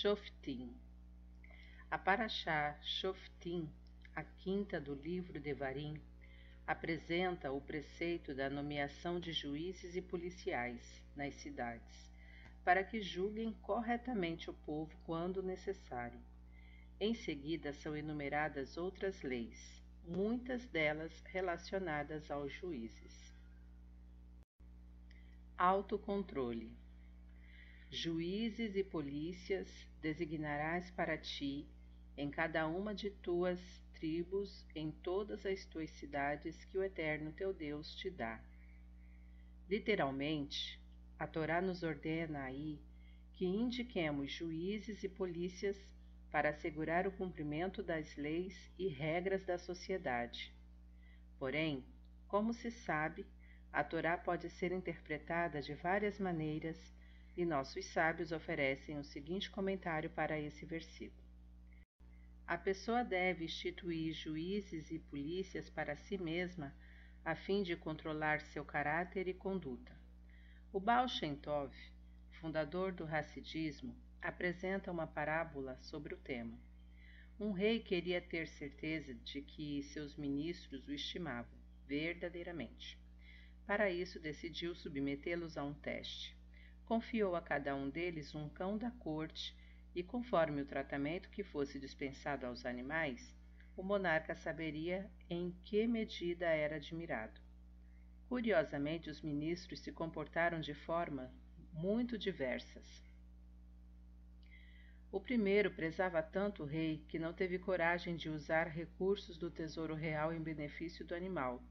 Shoftim. A Paraxá Shoftim, a quinta do livro Devarim, apresenta o preceito da nomeação de juízes e policiais nas cidades, para que julguem corretamente o povo quando necessário. Em seguida são enumeradas outras leis, muitas delas relacionadas aos juízes. Autocontrole Juízes e polícias designarás para ti em cada uma de tuas tribos, em todas as tuas cidades que o Eterno teu Deus te dá. Literalmente, a Torá nos ordena aí que indiquemos juízes e polícias para assegurar o cumprimento das leis e regras da sociedade. Porém, como se sabe, a Torá pode ser interpretada de várias maneiras e nossos sábios oferecem o seguinte comentário para esse versículo. A pessoa deve instituir juízes e polícias para si mesma, a fim de controlar seu caráter e conduta. O Baal Shem Tov, fundador do Hassidismo, apresenta uma parábola sobre o tema. Um rei queria ter certeza de que seus ministros o estimavam verdadeiramente. Para isso, decidiu submetê-los a um teste confiou a cada um deles um cão da corte, e conforme o tratamento que fosse dispensado aos animais, o monarca saberia em que medida era admirado. Curiosamente, os ministros se comportaram de forma muito diversas. O primeiro prezava tanto o rei que não teve coragem de usar recursos do tesouro real em benefício do animal.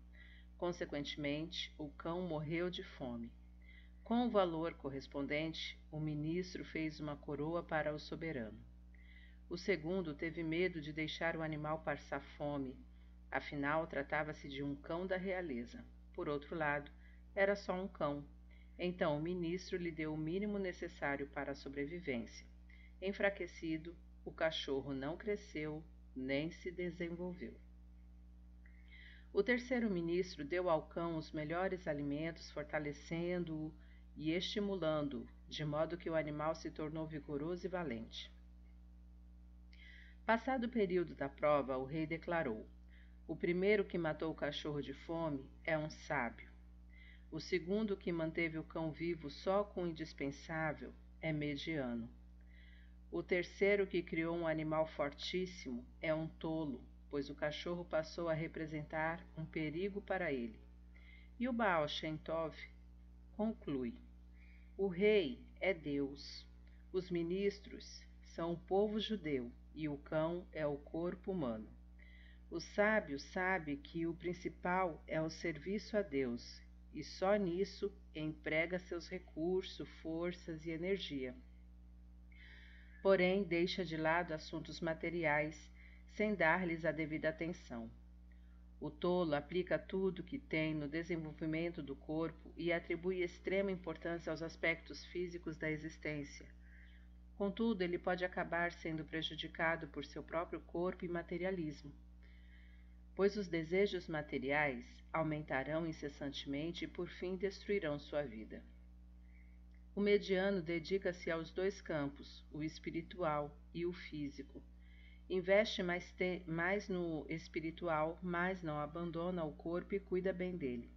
Consequentemente, o cão morreu de fome. Com o valor correspondente, o ministro fez uma coroa para o soberano. O segundo teve medo de deixar o animal passar fome, afinal tratava-se de um cão da realeza. Por outro lado, era só um cão. Então o ministro lhe deu o mínimo necessário para a sobrevivência. Enfraquecido, o cachorro não cresceu nem se desenvolveu. O terceiro ministro deu ao cão os melhores alimentos, fortalecendo-o e estimulando-o, de modo que o animal se tornou vigoroso e valente. Passado o período da prova, o rei declarou: O primeiro que matou o cachorro de fome é um sábio. O segundo que manteve o cão vivo só com o indispensável é mediano. O terceiro que criou um animal fortíssimo é um tolo, pois o cachorro passou a representar um perigo para ele. E o Baal Shem Tov conclui: o rei é Deus, os ministros são o povo judeu e o cão é o corpo humano. O sábio sabe que o principal é o serviço a Deus e só nisso emprega seus recursos, forças e energia. Porém, deixa de lado assuntos materiais sem dar-lhes a devida atenção. O tolo aplica tudo que tem no desenvolvimento do corpo e atribui extrema importância aos aspectos físicos da existência. Contudo, ele pode acabar sendo prejudicado por seu próprio corpo e materialismo, pois os desejos materiais aumentarão incessantemente e por fim destruirão sua vida. O mediano dedica-se aos dois campos, o espiritual e o físico Investe mais, te, mais no espiritual, mas não abandona o corpo e cuida bem dele.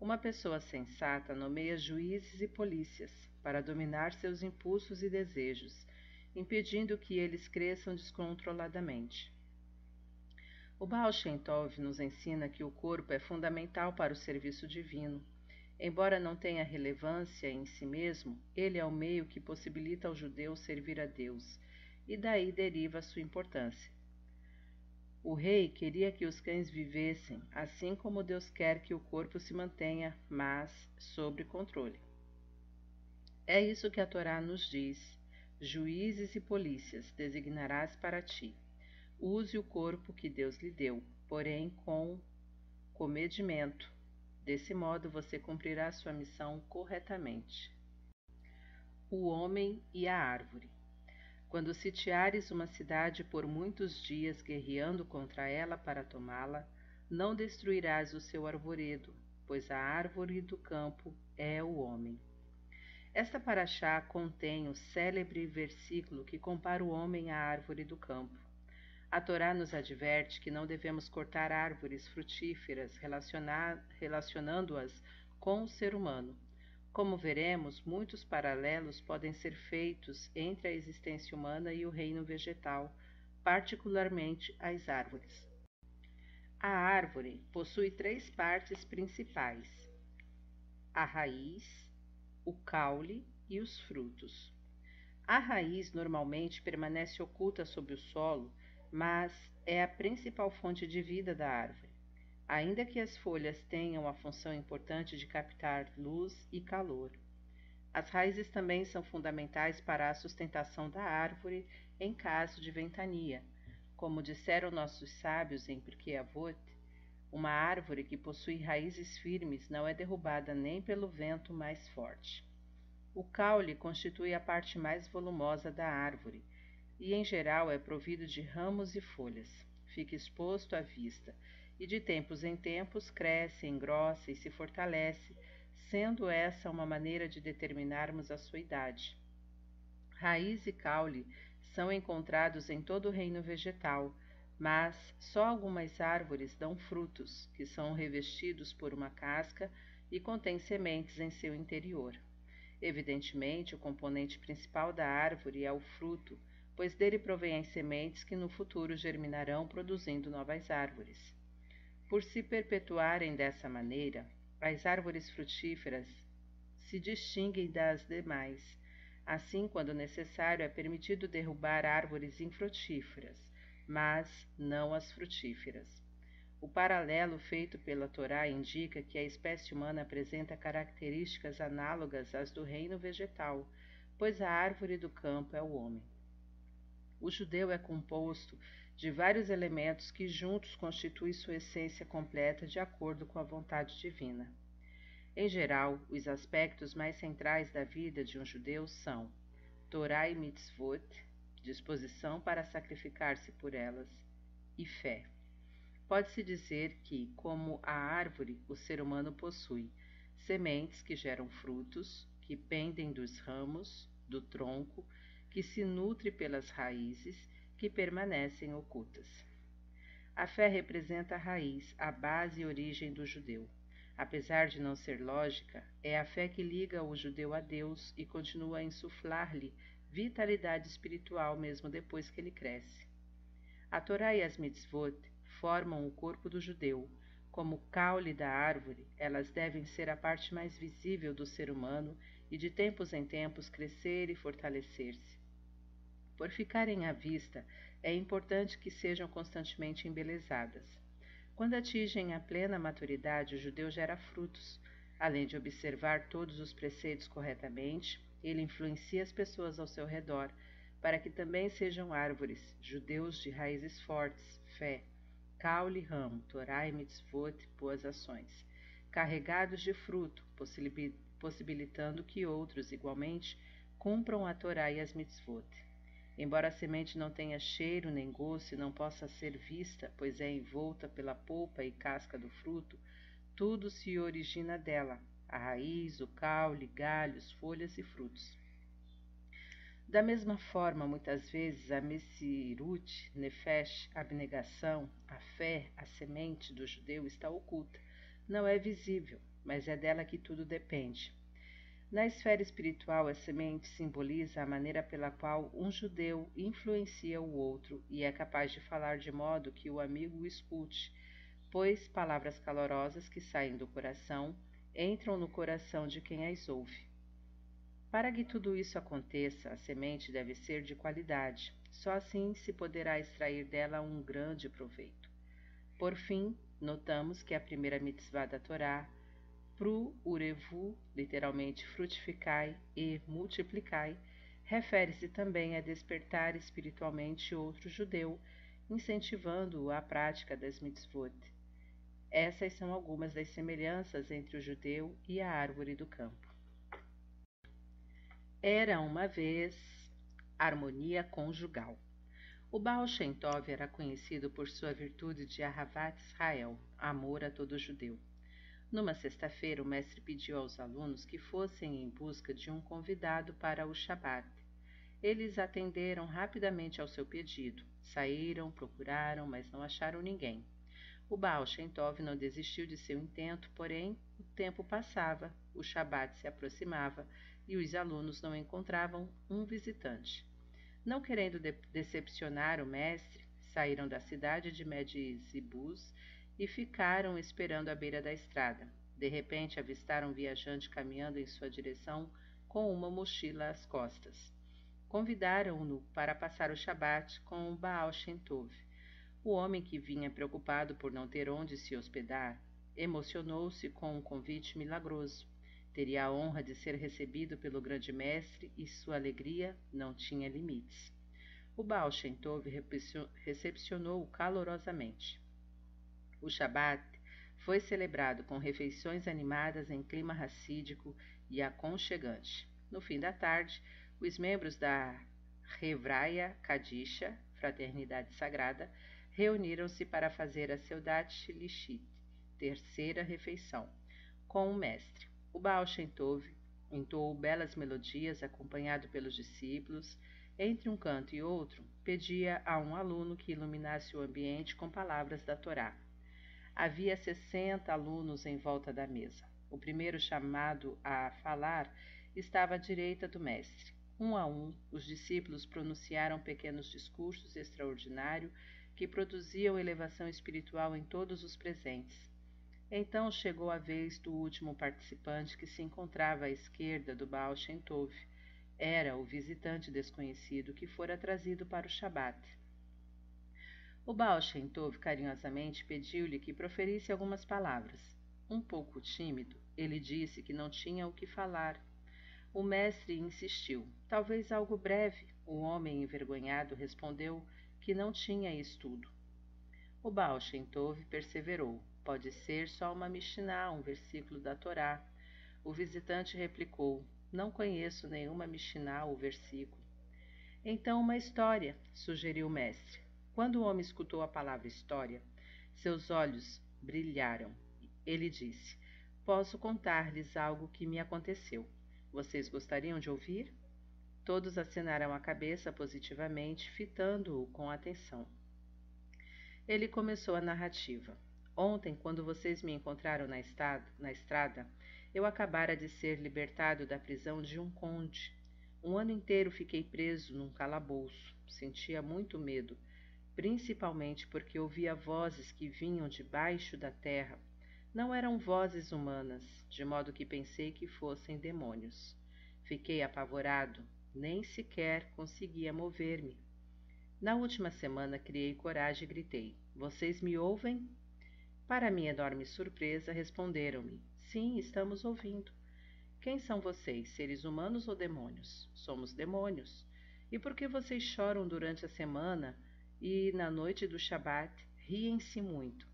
Uma pessoa sensata nomeia juízes e polícias para dominar seus impulsos e desejos, impedindo que eles cresçam descontroladamente. O Baal Shem Tov nos ensina que o corpo é fundamental para o serviço divino. Embora não tenha relevância em si mesmo, ele é o meio que possibilita ao judeu servir a Deus e daí deriva sua importância. O rei queria que os cães vivessem, assim como Deus quer que o corpo se mantenha, mas sob controle. É isso que a Torá nos diz: juízes e polícias designarás para ti. Use o corpo que Deus lhe deu, porém com comedimento. Desse modo você cumprirá sua missão corretamente. O homem e a árvore. Quando sitiares uma cidade por muitos dias guerreando contra ela para tomá-la, não destruirás o seu arvoredo, pois a árvore do campo é o homem. Esta paraxá contém o célebre versículo que compara o homem à árvore do campo. A Torá nos adverte que não devemos cortar árvores frutíferas relacionando-as com o ser humano. Como veremos, muitos paralelos podem ser feitos entre a existência humana e o reino vegetal, particularmente as árvores. A árvore possui três partes principais: a raiz, o caule e os frutos. A raiz normalmente permanece oculta sob o solo, mas é a principal fonte de vida da árvore, ainda que as folhas tenham a função importante de captar luz e calor. As raízes também são fundamentais para a sustentação da árvore em caso de ventania. Como disseram nossos sábios em Pirkei Avot, uma árvore que possui raízes firmes não é derrubada nem pelo vento mais forte. O caule constitui a parte mais volumosa da árvore e, em geral, é provido de ramos e folhas. Fica exposto à vista e, de tempos em tempos, cresce, engrossa e se fortalece, sendo essa uma maneira de determinarmos a sua idade. Raiz e caule são encontrados em todo o reino vegetal, mas só algumas árvores dão frutos, que são revestidos por uma casca e contêm sementes em seu interior. Evidentemente, o componente principal da árvore é o fruto, pois dele provém as sementes que no futuro germinarão produzindo novas árvores. Por se perpetuarem dessa maneira, as árvores frutíferas se distinguem das demais. Assim, quando necessário, é permitido derrubar árvores infrutíferas, mas não as frutíferas. O paralelo feito pela Torá indica que a espécie humana apresenta características análogas às do reino vegetal, pois a árvore do campo é o homem. O judeu é composto de vários elementos que juntos constituem sua essência completa de acordo com a vontade divina. Em geral, os aspectos mais centrais da vida de um judeu são Torá e mitzvot, disposição para sacrificar-se por elas, e fé. Pode-se dizer que, como a árvore, o ser humano possui sementes que geram frutos, que pendem dos ramos, do tronco, que se nutre pelas raízes, que permanecem ocultas. A fé representa a raiz, a base e origem do judeu. Apesar de não ser lógica, é a fé que liga o judeu a Deus e continua a insuflar-lhe vitalidade espiritual mesmo depois que ele cresce. A Torá e as mitzvot formam o corpo do judeu. Como caule da árvore, elas devem ser a parte mais visível do ser humano e de tempos em tempos crescer e fortalecer-se. Por ficarem à vista, é importante que sejam constantemente embelezadas. Quando atingem a plena maturidade, o judeu gera frutos. Além de observar todos os preceitos corretamente, ele influencia as pessoas ao seu redor, para que também sejam árvores, judeus de raízes fortes, fé, caule ramo, Torá e mitzvot, boas ações, carregados de fruto, possibilitando que outros, igualmente, cumpram a Torá e as mitzvot. Embora a semente não tenha cheiro nem gosto e não possa ser vista, pois é envolta pela polpa e casca do fruto, tudo se origina dela, a raiz, o caule, galhos, folhas e frutos. Da mesma forma, muitas vezes, a Messirut, Nefesh, a abnegação, a fé, a semente do judeu está oculta. Não é visível, mas é dela que tudo depende. Na esfera espiritual, a semente simboliza a maneira pela qual um judeu influencia o outro e é capaz de falar de modo que o amigo o escute, pois palavras calorosas que saem do coração entram no coração de quem as ouve. Para que tudo isso aconteça, a semente deve ser de qualidade, só assim se poderá extrair dela um grande proveito. Por fim, notamos que a primeira mitzvah da Torá, Pru urevu, literalmente frutificai e multiplicai, refere-se também a despertar espiritualmente outro judeu, incentivando-o à prática das mitzvot. Essas são algumas das semelhanças entre o judeu e a árvore do campo. Era uma vez harmonia conjugal. O Baal Shem Tov era conhecido por sua virtude de Ahavat Israel, amor a todo judeu. Numa sexta-feira, o mestre pediu aos alunos que fossem em busca de um convidado para o Shabat. Eles atenderam rapidamente ao seu pedido. Saíram, procuraram, mas não acharam ninguém. O Baal Shem Tov não desistiu de seu intento, porém, o tempo passava, o Shabat se aproximava e os alunos não encontravam um visitante. Não querendo de decepcionar o mestre, saíram da cidade de Medzibus e ficaram esperando à beira da estrada. De repente, avistaram um viajante caminhando em sua direção com uma mochila às costas. Convidaram-no para passar o Shabat com o Baal Shem Tov. O homem que vinha preocupado por não ter onde se hospedar, emocionou-se com um convite milagroso. Teria a honra de ser recebido pelo grande mestre e sua alegria não tinha limites. O Baal Shem Tov recepcionou-o calorosamente. O Shabat foi celebrado com refeições animadas em clima racídico e aconchegante. No fim da tarde, os membros da Revraia Kadisha, Fraternidade Sagrada, reuniram-se para fazer a Seudat Lishit, terceira refeição, com o mestre. O Baal Shem Tov entoou belas melodias acompanhado pelos discípulos. Entre um canto e outro, pedia a um aluno que iluminasse o ambiente com palavras da Torá. Havia sessenta alunos em volta da mesa. O primeiro chamado a falar estava à direita do mestre. Um a um, os discípulos pronunciaram pequenos discursos extraordinários que produziam elevação espiritual em todos os presentes. Então chegou a vez do último participante que se encontrava à esquerda do Baal Shem Tov. Era o visitante desconhecido que fora trazido para o Shabat. O Baal Shem Tov carinhosamente pediu-lhe que proferisse algumas palavras. Um pouco tímido, ele disse que não tinha o que falar o mestre insistiu. Talvez algo breve. O homem envergonhado respondeu que não tinha estudo. O Baal Shem Tov perseverou. Pode ser só uma Mishnah, um versículo da Torá. O visitante replicou: Não conheço nenhuma Mishnah ou versículo. Então, uma história, sugeriu o mestre. Quando o homem escutou a palavra história, seus olhos brilharam. Ele disse: Posso contar-lhes algo que me aconteceu. Vocês gostariam de ouvir? Todos acinaram a cabeça positivamente, fitando-o com atenção. Ele começou a narrativa. Ontem, quando vocês me encontraram na, estado, na estrada, eu acabara de ser libertado da prisão de um conde. Um ano inteiro fiquei preso num calabouço. Sentia muito medo, principalmente porque ouvia vozes que vinham debaixo da terra não eram vozes humanas, de modo que pensei que fossem demônios. Fiquei apavorado, nem sequer conseguia mover-me. Na última semana criei coragem e gritei: Vocês me ouvem? Para minha enorme surpresa, responderam-me: Sim, estamos ouvindo. Quem são vocês, seres humanos ou demônios? Somos demônios. E por que vocês choram durante a semana e, na noite do Shabat, riem-se muito?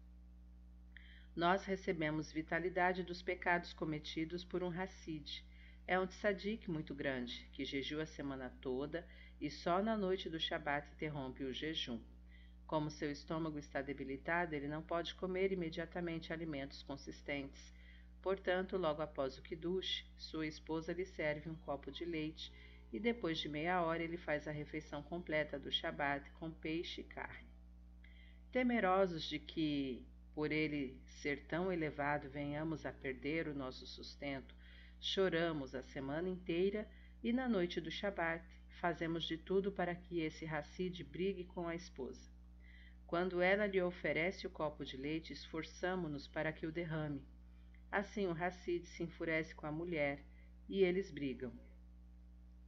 nós recebemos vitalidade dos pecados cometidos por um Hassid. É um tzadik muito grande, que jejua a semana toda e só na noite do Shabat interrompe o jejum. Como seu estômago está debilitado, ele não pode comer imediatamente alimentos consistentes. Portanto, logo após o Kiddush, sua esposa lhe serve um copo de leite e depois de meia hora ele faz a refeição completa do Shabat com peixe e carne. Temerosos de que por ele ser tão elevado, venhamos a perder o nosso sustento. Choramos a semana inteira e na noite do Shabat fazemos de tudo para que esse Hassid brigue com a esposa. Quando ela lhe oferece o copo de leite, esforçamo-nos para que o derrame. Assim o Hassid se enfurece com a mulher e eles brigam.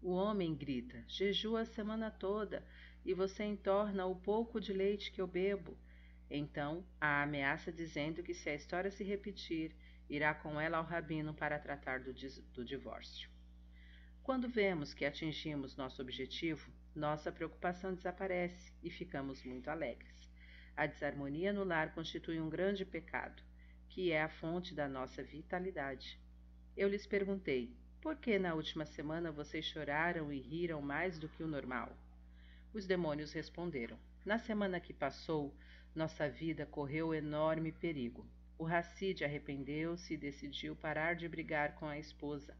O homem grita: Jejua a semana toda e você entorna o pouco de leite que eu bebo. Então, a ameaça dizendo que se a história se repetir, irá com ela ao rabino para tratar do, do divórcio. Quando vemos que atingimos nosso objetivo, nossa preocupação desaparece e ficamos muito alegres. A desarmonia no lar constitui um grande pecado, que é a fonte da nossa vitalidade. Eu lhes perguntei: por que na última semana vocês choraram e riram mais do que o normal? Os demônios responderam: Na semana que passou, nossa vida correu enorme perigo. O Hassid arrependeu-se e decidiu parar de brigar com a esposa.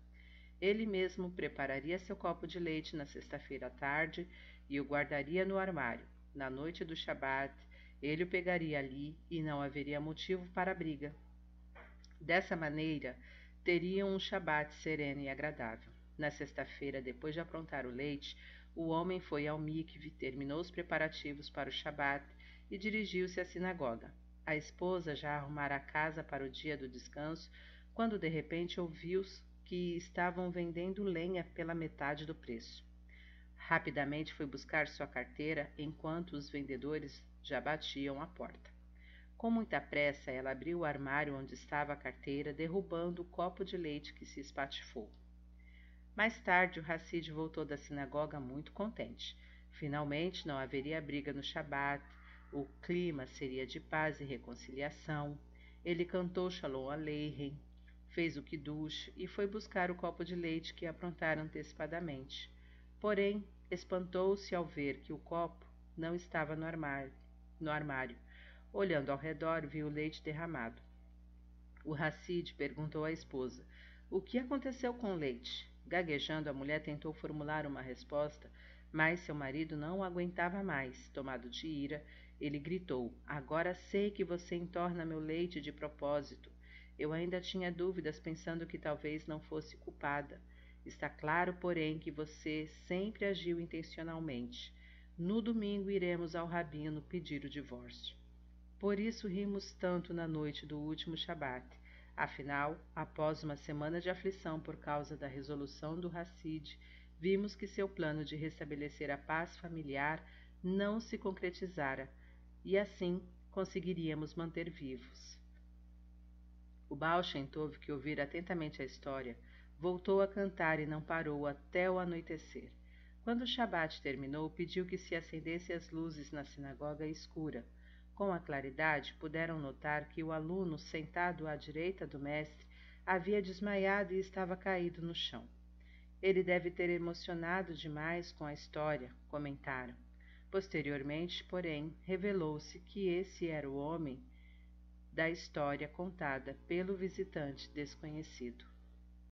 Ele mesmo prepararia seu copo de leite na sexta-feira à tarde e o guardaria no armário. Na noite do Shabat, ele o pegaria ali e não haveria motivo para a briga. Dessa maneira, teriam um Shabat sereno e agradável. Na sexta-feira, depois de aprontar o leite, o homem foi ao mikve, terminou os preparativos para o Shabat e dirigiu-se à sinagoga. A esposa já arrumara a casa para o dia do descanso, quando de repente ouviu que estavam vendendo lenha pela metade do preço. Rapidamente foi buscar sua carteira enquanto os vendedores já batiam à porta. Com muita pressa, ela abriu o armário onde estava a carteira, derrubando o copo de leite que se espatifou. Mais tarde, o Hassid voltou da sinagoga muito contente. Finalmente, não haveria briga no Shabat, o clima seria de paz e reconciliação. Ele cantou Shalom Aleichem, fez o kiddush e foi buscar o copo de leite que aprontara antecipadamente. Porém, espantou-se ao ver que o copo não estava no armário. No armário. Olhando ao redor, viu o leite derramado. O Hassid perguntou à esposa: O que aconteceu com o leite? Gaguejando, a mulher tentou formular uma resposta, mas seu marido não aguentava mais. Tomado de ira, ele gritou: Agora sei que você entorna meu leite de propósito. Eu ainda tinha dúvidas, pensando que talvez não fosse culpada. Está claro, porém, que você sempre agiu intencionalmente. No domingo iremos ao rabino pedir o divórcio. Por isso rimos tanto na noite do último Shabat. Afinal, após uma semana de aflição por causa da resolução do Hassid, vimos que seu plano de restabelecer a paz familiar não se concretizara e assim conseguiríamos manter vivos. O Baal Shem Tov, que ouvira atentamente a história, voltou a cantar e não parou até o anoitecer. Quando o Shabat terminou, pediu que se acendessem as luzes na sinagoga escura. Com a claridade, puderam notar que o aluno, sentado à direita do mestre, havia desmaiado e estava caído no chão. Ele deve ter emocionado demais com a história, comentaram. Posteriormente, porém, revelou-se que esse era o homem da história contada pelo visitante desconhecido.